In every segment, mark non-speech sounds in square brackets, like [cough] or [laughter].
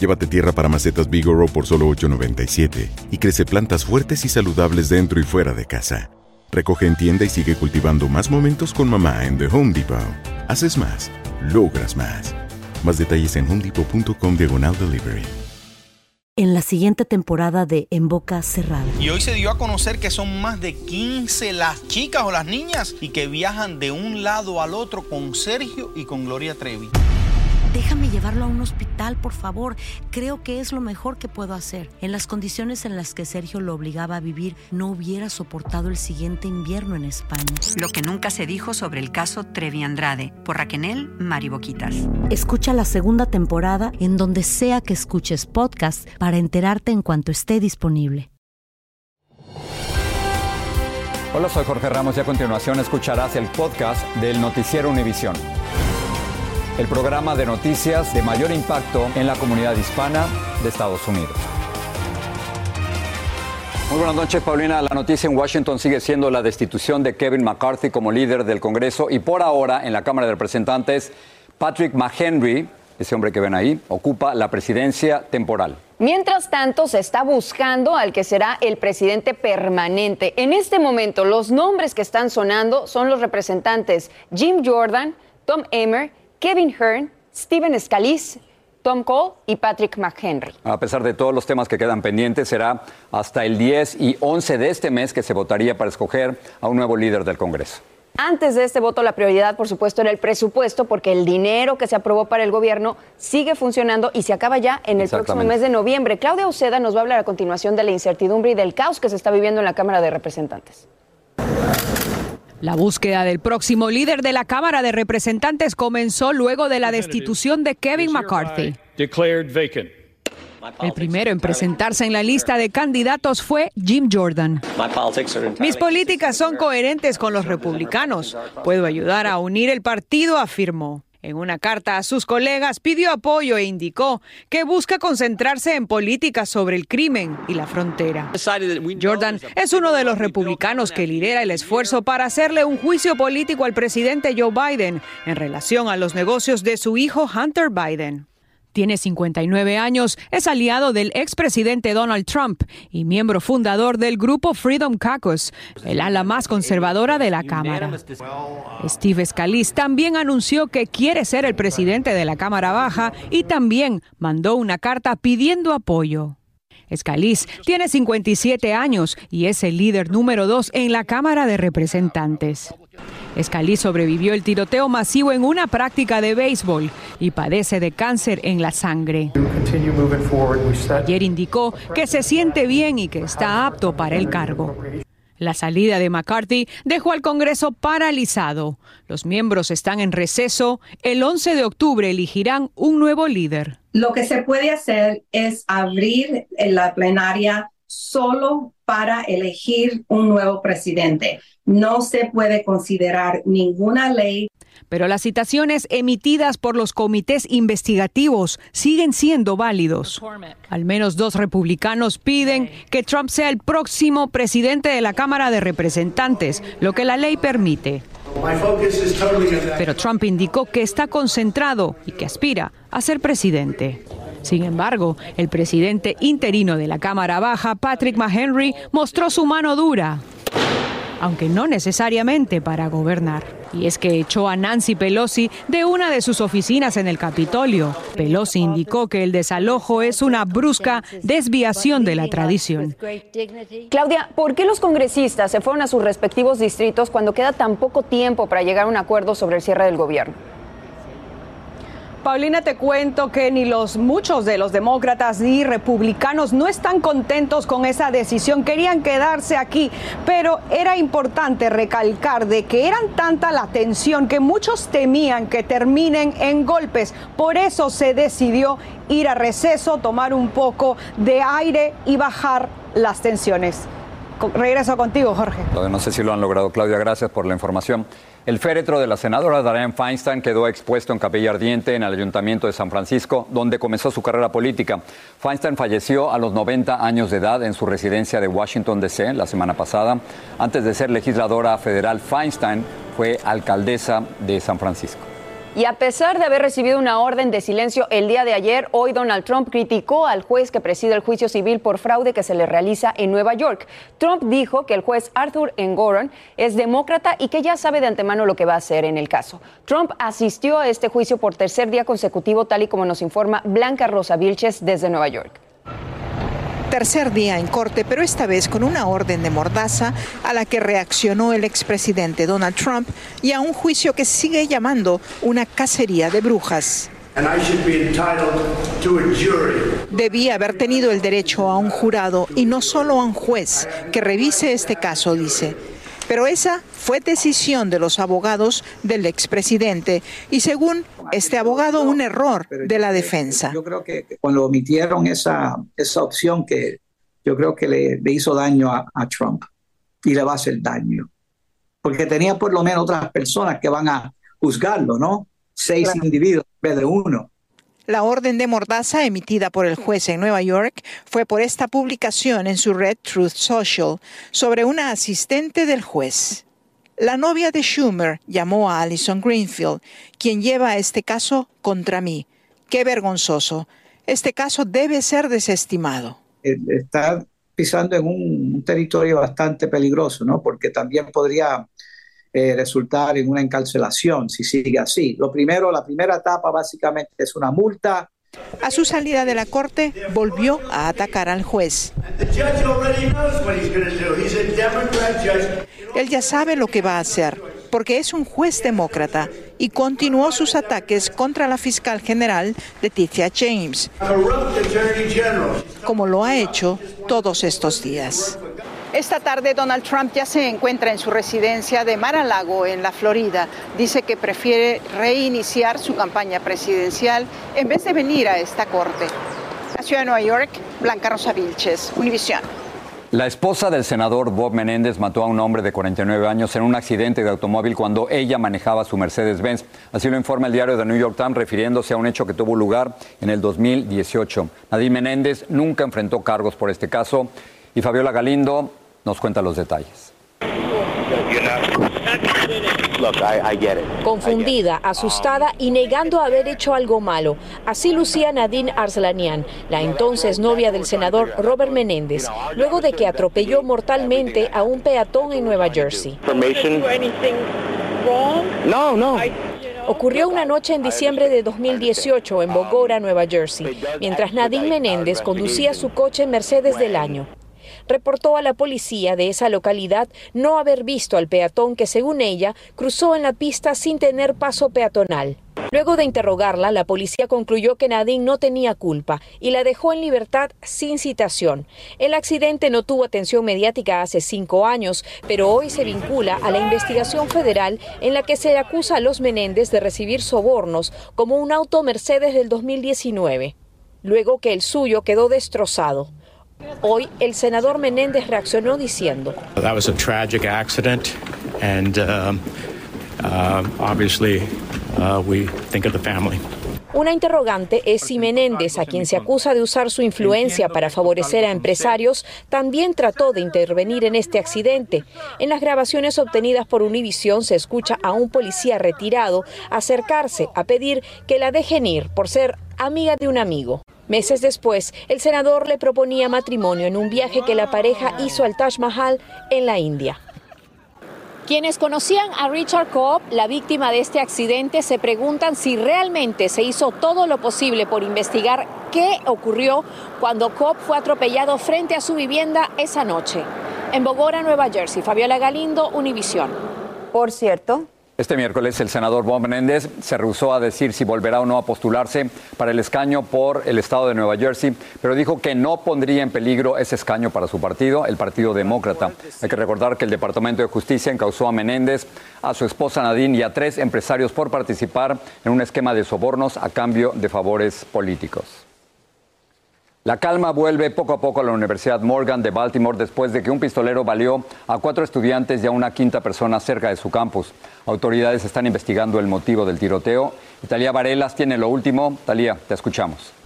Llévate tierra para macetas Bigoro por solo $8.97 y crece plantas fuertes y saludables dentro y fuera de casa. Recoge en tienda y sigue cultivando más momentos con mamá en The Home Depot. Haces más, logras más. Más detalles en homedepot.com diagonal delivery. En la siguiente temporada de En Boca Cerrada. Y hoy se dio a conocer que son más de 15 las chicas o las niñas y que viajan de un lado al otro con Sergio y con Gloria Trevi. Déjame llevarlo a un hospital, por favor. Creo que es lo mejor que puedo hacer. En las condiciones en las que Sergio lo obligaba a vivir, no hubiera soportado el siguiente invierno en España. Lo que nunca se dijo sobre el caso Trevi Andrade, por Raquel Mariboquitas. Escucha la segunda temporada en donde sea que escuches podcast para enterarte en cuanto esté disponible. Hola, soy Jorge Ramos y a continuación escucharás el podcast del Noticiero Univisión. El programa de noticias de mayor impacto en la comunidad hispana de Estados Unidos. Muy buenas noches, Paulina. La noticia en Washington sigue siendo la destitución de Kevin McCarthy como líder del Congreso y por ahora en la Cámara de Representantes, Patrick McHenry, ese hombre que ven ahí, ocupa la presidencia temporal. Mientras tanto, se está buscando al que será el presidente permanente. En este momento, los nombres que están sonando son los representantes Jim Jordan, Tom Emmer, Kevin Hearn, Steven Scalise, Tom Cole y Patrick McHenry. A pesar de todos los temas que quedan pendientes, será hasta el 10 y 11 de este mes que se votaría para escoger a un nuevo líder del Congreso. Antes de este voto, la prioridad, por supuesto, era el presupuesto, porque el dinero que se aprobó para el gobierno sigue funcionando y se acaba ya en el próximo mes de noviembre. Claudia Uceda nos va a hablar a continuación de la incertidumbre y del caos que se está viviendo en la Cámara de Representantes. La búsqueda del próximo líder de la Cámara de Representantes comenzó luego de la destitución de Kevin McCarthy. El primero en presentarse en la lista de candidatos fue Jim Jordan. Mis políticas son coherentes con los republicanos. Puedo ayudar a unir el partido, afirmó. En una carta a sus colegas pidió apoyo e indicó que busca concentrarse en políticas sobre el crimen y la frontera. Jordan es uno de los republicanos que lidera el esfuerzo para hacerle un juicio político al presidente Joe Biden en relación a los negocios de su hijo Hunter Biden. Tiene 59 años, es aliado del expresidente Donald Trump y miembro fundador del grupo Freedom Caucus, el ala más conservadora de la Cámara. Steve Scalise también anunció que quiere ser el presidente de la Cámara Baja y también mandó una carta pidiendo apoyo. Scalise tiene 57 años y es el líder número dos en la Cámara de Representantes. Scalise sobrevivió el tiroteo masivo en una práctica de béisbol y padece de cáncer en la sangre. Ayer indicó que se siente bien y que está apto para el cargo. La salida de McCarthy dejó al Congreso paralizado. Los miembros están en receso. El 11 de octubre elegirán un nuevo líder. Lo que se puede hacer es abrir la plenaria solo para elegir un nuevo presidente. No se puede considerar ninguna ley pero las citaciones emitidas por los comités investigativos siguen siendo válidos. Al menos dos republicanos piden que Trump sea el próximo presidente de la Cámara de Representantes, lo que la ley permite. Pero Trump indicó que está concentrado y que aspira a ser presidente. Sin embargo, el presidente interino de la Cámara Baja, Patrick McHenry, mostró su mano dura. Aunque no necesariamente para gobernar. Y es que echó a Nancy Pelosi de una de sus oficinas en el Capitolio. Pelosi indicó que el desalojo es una brusca desviación de la tradición. Claudia, ¿por qué los congresistas se fueron a sus respectivos distritos cuando queda tan poco tiempo para llegar a un acuerdo sobre el cierre del gobierno? Paulina, te cuento que ni los muchos de los demócratas ni republicanos no están contentos con esa decisión. Querían quedarse aquí, pero era importante recalcar de que eran tanta la tensión que muchos temían que terminen en golpes. Por eso se decidió ir a receso, tomar un poco de aire y bajar las tensiones. Regreso contigo, Jorge. No sé si lo han logrado, Claudia. Gracias por la información. El féretro de la senadora Dianne Feinstein quedó expuesto en Capilla Ardiente en el Ayuntamiento de San Francisco, donde comenzó su carrera política. Feinstein falleció a los 90 años de edad en su residencia de Washington, D.C. la semana pasada. Antes de ser legisladora federal, Feinstein fue alcaldesa de San Francisco. Y a pesar de haber recibido una orden de silencio el día de ayer, hoy Donald Trump criticó al juez que preside el juicio civil por fraude que se le realiza en Nueva York. Trump dijo que el juez Arthur Engoron es demócrata y que ya sabe de antemano lo que va a hacer en el caso. Trump asistió a este juicio por tercer día consecutivo, tal y como nos informa Blanca Rosa Vilches desde Nueva York. Tercer día en corte, pero esta vez con una orden de mordaza a la que reaccionó el expresidente Donald Trump y a un juicio que sigue llamando una cacería de brujas. Debía haber tenido el derecho a un jurado y no solo a un juez que revise este caso, dice. Pero esa fue decisión de los abogados del expresidente y según este abogado un error de la defensa. Yo creo que cuando omitieron esa, esa opción que yo creo que le, hizo daño a, Trump y le va a hacer daño. Porque tenía por lo menos otras personas que van a juzgarlo, ¿no? Seis individuos en vez de uno. La orden de mordaza emitida por el juez en Nueva York fue por esta publicación en su red Truth Social sobre una asistente del juez. La novia de Schumer llamó a Alison Greenfield, quien lleva este caso contra mí. Qué vergonzoso. Este caso debe ser desestimado. Eh, está pisando en un territorio bastante peligroso, ¿no? Porque también podría eh, resultar en una encarcelación si sigue así. Lo primero, la primera etapa básicamente es una multa. A su salida de la corte, volvió a atacar al juez. Él ya sabe lo que va a hacer, porque es un juez demócrata, y continuó sus ataques contra la fiscal general Leticia James, como lo ha hecho todos estos días. Esta tarde Donald Trump ya se encuentra en su residencia de Mar-a-Lago, en la Florida. Dice que prefiere reiniciar su campaña presidencial en vez de venir a esta corte. La ciudad de Nueva York, Blanca Rosa Vilches, Univisión. La esposa del senador Bob Menéndez mató a un hombre de 49 años en un accidente de automóvil cuando ella manejaba su Mercedes-Benz. Así lo informa el diario The New York Times refiriéndose a un hecho que tuvo lugar en el 2018. Nadine Menéndez nunca enfrentó cargos por este caso y Fabiola Galindo nos cuenta los detalles. Confundida, asustada y negando haber hecho algo malo. Así lucía Nadine Arslanian, la entonces novia del senador Robert Menéndez, luego de que atropelló mortalmente a un peatón en Nueva Jersey. No, no. Ocurrió una noche en diciembre de 2018 en Bogotá, Nueva Jersey, mientras Nadine Menéndez conducía su coche Mercedes del año reportó a la policía de esa localidad no haber visto al peatón que, según ella, cruzó en la pista sin tener paso peatonal. Luego de interrogarla, la policía concluyó que Nadine no tenía culpa y la dejó en libertad sin citación. El accidente no tuvo atención mediática hace cinco años, pero hoy se vincula a la investigación federal en la que se acusa a los Menéndez de recibir sobornos como un auto Mercedes del 2019, luego que el suyo quedó destrozado. Hoy el senador Menéndez reaccionó diciendo, That was a tragic accident and uh, uh, obviously uh, we think of the family. Una interrogante es si Menéndez, a quien se acusa de usar su influencia para favorecer a empresarios, también trató de intervenir en este accidente. En las grabaciones obtenidas por Univision se escucha a un policía retirado acercarse a pedir que la dejen ir por ser amiga de un amigo. Meses después, el senador le proponía matrimonio en un viaje que la pareja hizo al Taj Mahal en la India. Quienes conocían a Richard Cobb, la víctima de este accidente, se preguntan si realmente se hizo todo lo posible por investigar qué ocurrió cuando Cobb fue atropellado frente a su vivienda esa noche. En Bogotá, Nueva Jersey, Fabiola Galindo, Univisión. Por cierto, este miércoles el senador Bob Menéndez se rehusó a decir si volverá o no a postularse para el escaño por el estado de Nueva Jersey, pero dijo que no pondría en peligro ese escaño para su partido, el Partido Demócrata. Hay que recordar que el Departamento de Justicia encausó a Menéndez, a su esposa Nadine y a tres empresarios por participar en un esquema de sobornos a cambio de favores políticos. La calma vuelve poco a poco a la Universidad Morgan de Baltimore después de que un pistolero valió a cuatro estudiantes y a una quinta persona cerca de su campus. Autoridades están investigando el motivo del tiroteo. Talía Varelas tiene lo último. Talía, te escuchamos.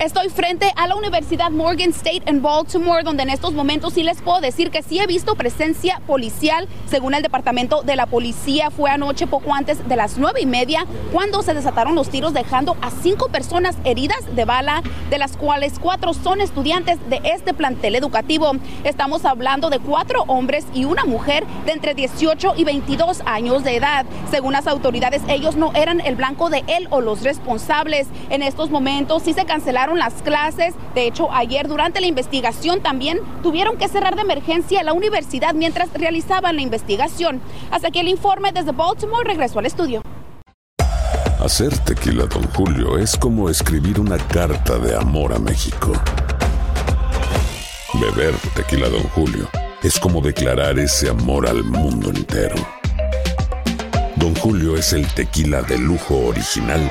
Estoy frente a la Universidad Morgan State en Baltimore, donde en estos momentos sí les puedo decir que sí he visto presencia policial. Según el departamento de la policía, fue anoche poco antes de las nueve y media cuando se desataron los tiros, dejando a cinco personas heridas de bala, de las cuales cuatro son estudiantes de este plantel educativo. Estamos hablando de cuatro hombres y una mujer de entre 18 y 22 años de edad. Según las autoridades, ellos no eran el blanco de él o los responsables. En estos momentos sí se cancelaron las clases. De hecho, ayer durante la investigación también tuvieron que cerrar de emergencia la universidad mientras realizaban la investigación. Hasta que el informe desde Baltimore regresó al estudio. Hacer tequila, don Julio, es como escribir una carta de amor a México. Beber tequila, don Julio, es como declarar ese amor al mundo entero. Don Julio es el tequila de lujo original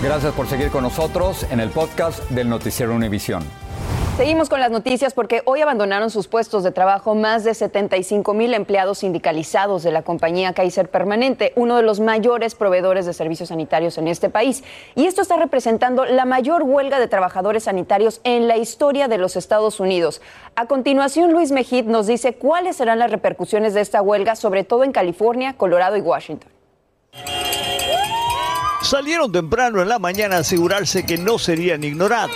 Gracias por seguir con nosotros en el podcast del Noticiero Univisión. Seguimos con las noticias porque hoy abandonaron sus puestos de trabajo más de 75 mil empleados sindicalizados de la compañía Kaiser Permanente, uno de los mayores proveedores de servicios sanitarios en este país. Y esto está representando la mayor huelga de trabajadores sanitarios en la historia de los Estados Unidos. A continuación, Luis Mejid nos dice cuáles serán las repercusiones de esta huelga, sobre todo en California, Colorado y Washington. Salieron temprano en la mañana a asegurarse que no serían ignorados.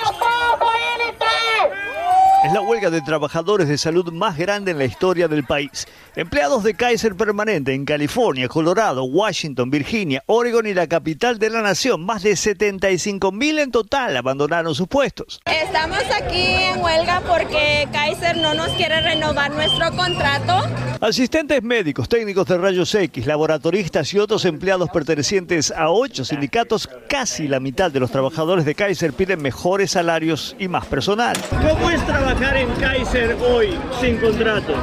Es la huelga de trabajadores de salud más grande en la historia del país. Empleados de Kaiser Permanente en California, Colorado, Washington, Virginia, Oregon y la capital de la nación, más de 75 mil en total abandonaron sus puestos. Estamos aquí en huelga porque Kaiser no nos quiere renovar nuestro contrato. Asistentes médicos, técnicos de rayos X, laboratoristas y otros empleados pertenecientes a ocho sindicatos, casi la mitad de los trabajadores de Kaiser piden mejores salarios y más personal. ¿Cómo es trabajar en Kaiser hoy sin contrato?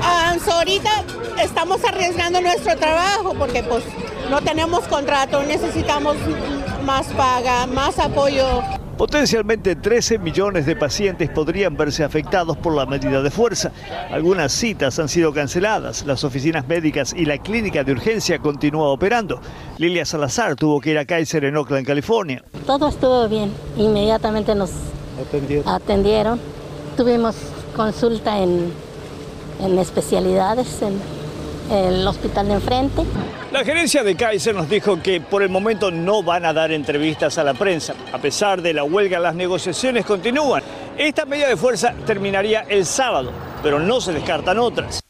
Ah, ahorita estamos arriesgando nuestro trabajo porque pues no tenemos contrato, necesitamos más paga, más apoyo. Potencialmente 13 millones de pacientes podrían verse afectados por la medida de fuerza. Algunas citas han sido canceladas. Las oficinas médicas y la clínica de urgencia continúa operando. Lilia Salazar tuvo que ir a Kaiser en Oakland, California. Todo estuvo bien. Inmediatamente nos atendieron. Tuvimos consulta en, en especialidades en el hospital de enfrente. La gerencia de Kaiser nos dijo que por el momento no van a dar entrevistas a la prensa. A pesar de la huelga, las negociaciones continúan. Esta medida de fuerza terminaría el sábado, pero no se descartan otras.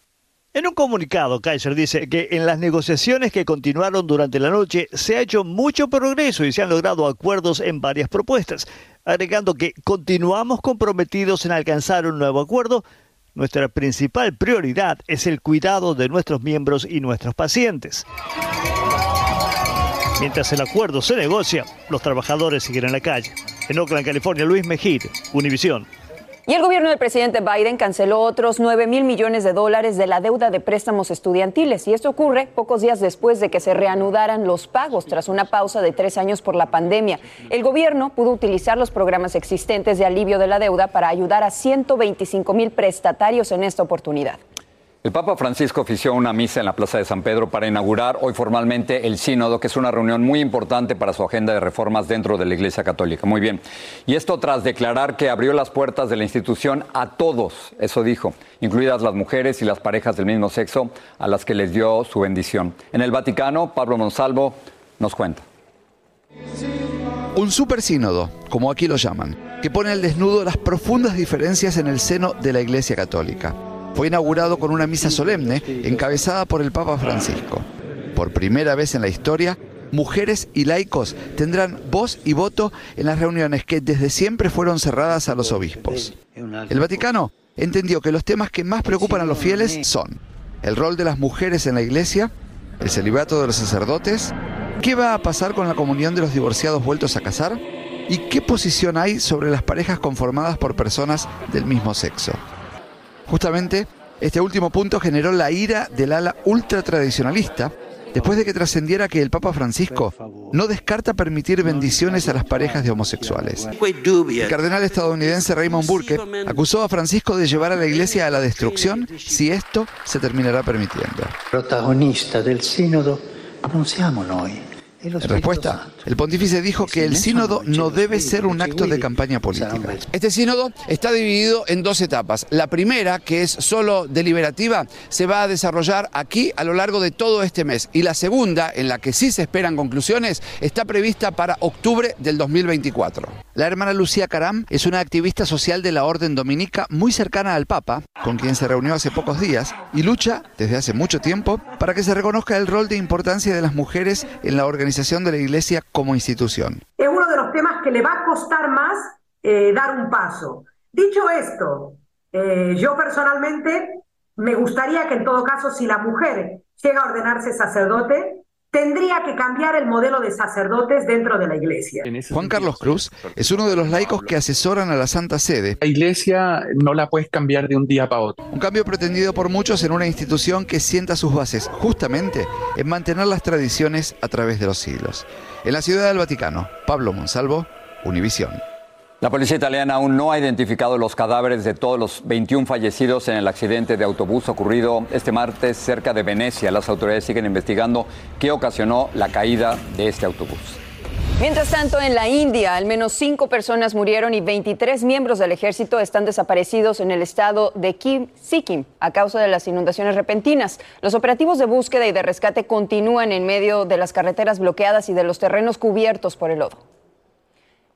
En un comunicado, Kaiser dice que en las negociaciones que continuaron durante la noche se ha hecho mucho progreso y se han logrado acuerdos en varias propuestas, agregando que continuamos comprometidos en alcanzar un nuevo acuerdo Nuestra principal prioridad es el cuidado de nuestros miembros y nuestros pacientes. Mientras el acuerdo se negocia, los trabajadores siguen en la calle. En Oakland, California, Luis Mejid, Univisión. Y el gobierno del presidente Biden canceló otros 9 mil millones de dólares de la deuda de préstamos estudiantiles. Y esto ocurre pocos días después de que se reanudaran los pagos tras una pausa de tres años por la pandemia. El gobierno pudo utilizar los programas existentes de alivio de la deuda para ayudar a 125 mil prestatarios en esta oportunidad. El Papa Francisco ofició una misa en la Plaza de San Pedro para inaugurar hoy formalmente el Sínodo, que es una reunión muy importante para su agenda de reformas dentro de la Iglesia Católica. Muy bien. Y esto tras declarar que abrió las puertas de la institución a todos, eso dijo, incluidas las mujeres y las parejas del mismo sexo, a las que les dio su bendición. En el Vaticano, Pablo Monsalvo nos cuenta. Un super sínodo, como aquí lo llaman, que pone al desnudo las profundas diferencias en el seno de la Iglesia Católica fue inaugurado con una misa solemne encabezada por el Papa Francisco. Por primera vez en la historia, mujeres y laicos tendrán voz y voto en las reuniones que desde siempre fueron cerradas a los obispos. El Vaticano entendió que los temas que más preocupan a los fieles son el rol de las mujeres en la iglesia, el celibato de los sacerdotes, qué va a pasar con la comunión de los divorciados vueltos a casar y qué posición hay sobre las parejas conformadas por personas del mismo sexo. Justamente, este último punto generó la ira del ala ultratradicionalista después de que trascendiera que el Papa Francisco no descarta permitir bendiciones a las parejas de homosexuales. El cardenal estadounidense Raymond Burke acusó a Francisco de llevar a la iglesia a la destrucción si esto se terminará permitiendo. Protagonista del sínodo. En respuesta, el pontífice dijo que el sínodo no debe ser un acto de campaña política. Este sínodo está dividido en dos etapas. La primera, que es solo deliberativa, se va a desarrollar aquí a lo largo de todo este mes. Y la segunda, en la que sí se esperan conclusiones, está prevista para octubre del 2024. La hermana Lucía Caram es una activista social de la Orden Dominica muy cercana al Papa, con quien se reunió hace pocos días, y lucha desde hace mucho tiempo para que se reconozca el rol de importancia de las mujeres en la organización de la Iglesia como institución. Es uno de los temas que le va a costar más eh, dar un paso. Dicho esto, eh, yo personalmente me gustaría que en todo caso, si la mujer llega a ordenarse sacerdote, tendría que cambiar el modelo de sacerdotes dentro de la iglesia. Juan Carlos Cruz es uno de los laicos que asesoran a la Santa Sede. La iglesia no la puedes cambiar de un día para otro. Un cambio pretendido por muchos en una institución que sienta sus bases justamente en mantener las tradiciones a través de los siglos. En la Ciudad del Vaticano, Pablo Monsalvo, Univisión. La policía italiana aún no ha identificado los cadáveres de todos los 21 fallecidos en el accidente de autobús ocurrido este martes cerca de Venecia. Las autoridades siguen investigando qué ocasionó la caída de este autobús. Mientras tanto, en la India, al menos cinco personas murieron y 23 miembros del ejército están desaparecidos en el estado de Kim, Sikkim a causa de las inundaciones repentinas. Los operativos de búsqueda y de rescate continúan en medio de las carreteras bloqueadas y de los terrenos cubiertos por el lodo.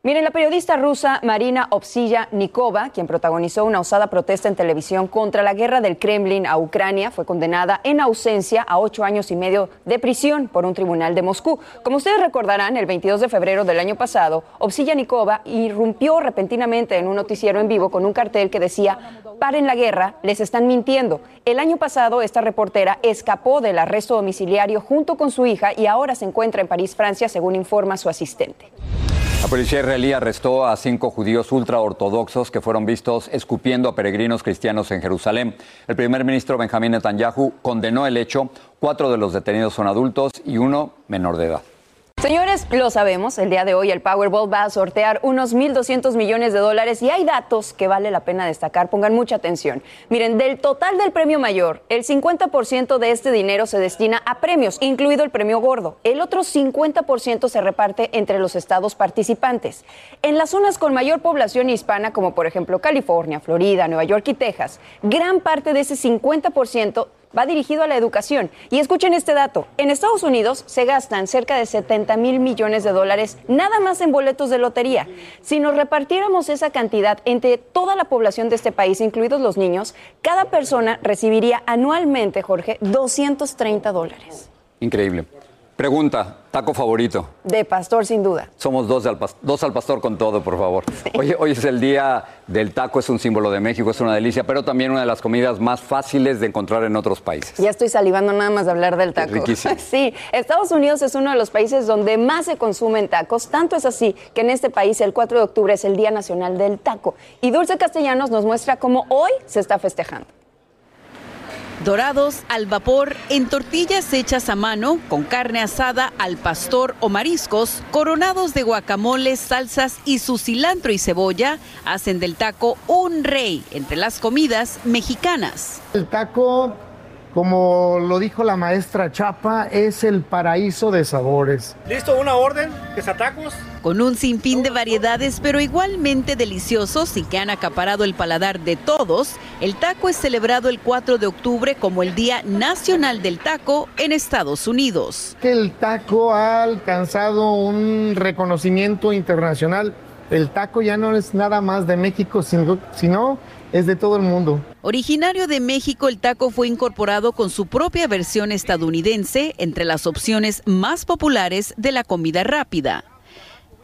Miren, la periodista rusa Marina Opsilla Nikova, quien protagonizó una osada protesta en televisión contra la guerra del Kremlin a Ucrania, fue condenada en ausencia a ocho años y medio de prisión por un tribunal de Moscú. Como ustedes recordarán, el 22 de febrero del año pasado, Opsilla Nikova irrumpió repentinamente en un noticiero en vivo con un cartel que decía, paren la guerra, les están mintiendo. El año pasado, esta reportera escapó del arresto domiciliario junto con su hija y ahora se encuentra en París, Francia, según informa su asistente. La policía israelí arrestó a cinco judíos ultraortodoxos que fueron vistos escupiendo a peregrinos cristianos en Jerusalén. El primer ministro Benjamín Netanyahu condenó el hecho. Cuatro de los detenidos son adultos y uno menor de edad. Señores, lo sabemos, el día de hoy el Powerball va a sortear unos 1.200 millones de dólares y hay datos que vale la pena destacar, pongan mucha atención. Miren, del total del premio mayor, el 50% de este dinero se destina a premios, incluido el premio gordo. El otro 50% se reparte entre los estados participantes. En las zonas con mayor población hispana, como por ejemplo California, Florida, Nueva York y Texas, gran parte de ese 50% va dirigido a la educación. Y escuchen este dato, en Estados Unidos se gastan cerca de 70 mil millones de dólares nada más en boletos de lotería. Si nos repartiéramos esa cantidad entre toda la población de este país, incluidos los niños, cada persona recibiría anualmente, Jorge, 230 dólares. Increíble. Pregunta, taco favorito. De pastor, sin duda. Somos dos al, dos al pastor con todo, por favor. Hoy, hoy es el día del taco, es un símbolo de México, es una delicia, pero también una de las comidas más fáciles de encontrar en otros países. Ya estoy salivando nada más de hablar del taco. riquísimo. [laughs] Sí, Estados Unidos es uno de los países donde más se consumen tacos. Tanto es así que en este país el 4 de octubre es el Día Nacional del Taco. Y Dulce Castellanos nos muestra cómo hoy se está festejando. Dorados al vapor en tortillas hechas a mano con carne asada al pastor o mariscos, coronados de guacamole, salsas y su cilantro y cebolla, hacen del taco un rey entre las comidas mexicanas. El taco, como lo dijo la maestra Chapa, es el paraíso de sabores. ¿Listo? ¿Una orden? ¿Que tacos? Con un sinfín de variedades, pero igualmente deliciosos y que han acaparado el paladar de todos, el taco es celebrado el 4 de octubre como el Día Nacional del Taco en Estados Unidos. El taco ha alcanzado un reconocimiento internacional. El taco ya no es nada más de México, sino, sino es de todo el mundo. Originario de México, el taco fue incorporado con su propia versión estadounidense entre las opciones más populares de la comida rápida.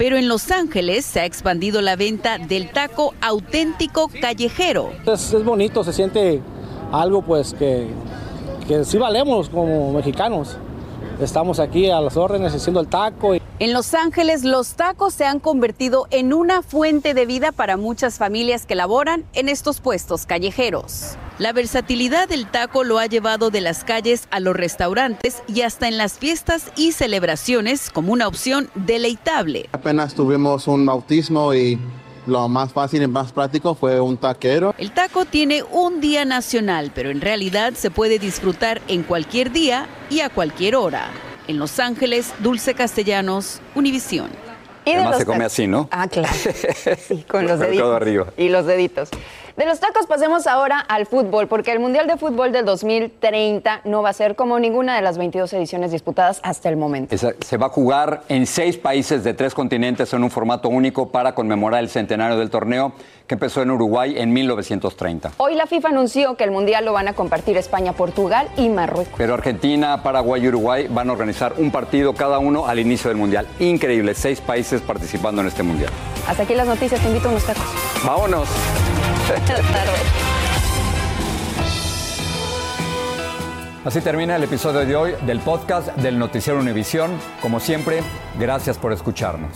Pero en Los Ángeles se ha expandido la venta del taco auténtico callejero. Es, bonito, se siente algo pues que, que sí valemos como mexicanos. Estamos aquí a las órdenes haciendo el taco. En Los Ángeles los tacos se han convertido en una fuente de vida para muchas familias que laboran en estos puestos callejeros. La versatilidad del taco lo ha llevado de las calles a los restaurantes y hasta en las fiestas y celebraciones como una opción deleitable. Apenas tuvimos un bautismo y lo más fácil y más práctico fue un taquero. El taco tiene un día nacional, pero en realidad se puede disfrutar en cualquier día y a cualquier hora. En Los Ángeles, Dulce Castellanos, Univisión. Y de Además se come así, ¿no? Ah, claro. [laughs] Sí, con los deditos. todo arriba. Y los deditos. De los tacos pasemos ahora al fútbol, porque el Mundial de Fútbol del 2030 no va a ser como ninguna de las 22 ediciones disputadas hasta el momento. Esa- Se va a jugar en seis países de tres continentes en un formato único para conmemorar el centenario del torneo que empezó en Uruguay en 1930. Hoy la FIFA anunció que el Mundial lo van a compartir España, Portugal y Marruecos. Pero Argentina, Paraguay y Uruguay van a organizar un partido cada uno al inicio del Mundial. Increíble, seis países participando en este Mundial. Hasta aquí las noticias, te invito a unos tacos. Vámonos. Buenas [laughs] tardes. Así termina el episodio de hoy del podcast del Noticiero Univisión. Como siempre, gracias por escucharnos.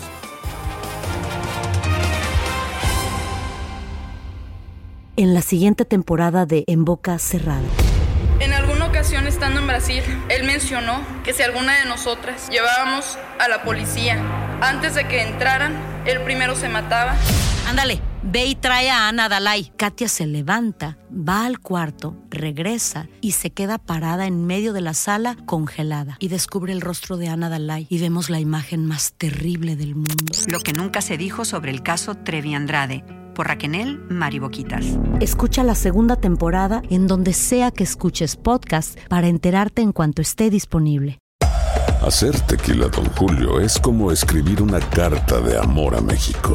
en la siguiente temporada de En Boca Cerrada. En alguna ocasión estando en Brasil, él mencionó que si alguna de nosotras llevábamos a la policía antes de que entraran, él primero se mataba. Ándale, ve y trae a Ana Dalai. Katia se levanta, va al cuarto, regresa y se queda parada en medio de la sala congelada. Y descubre el rostro de Ana Dalai y vemos la imagen más terrible del mundo. Lo que nunca se dijo sobre el caso Trevi Andrade, por Raquel Mariboquitas. Escucha la segunda temporada en donde sea que escuches podcast para enterarte en cuanto esté disponible. Hacer tequila, Don Julio, es como escribir una carta de amor a México.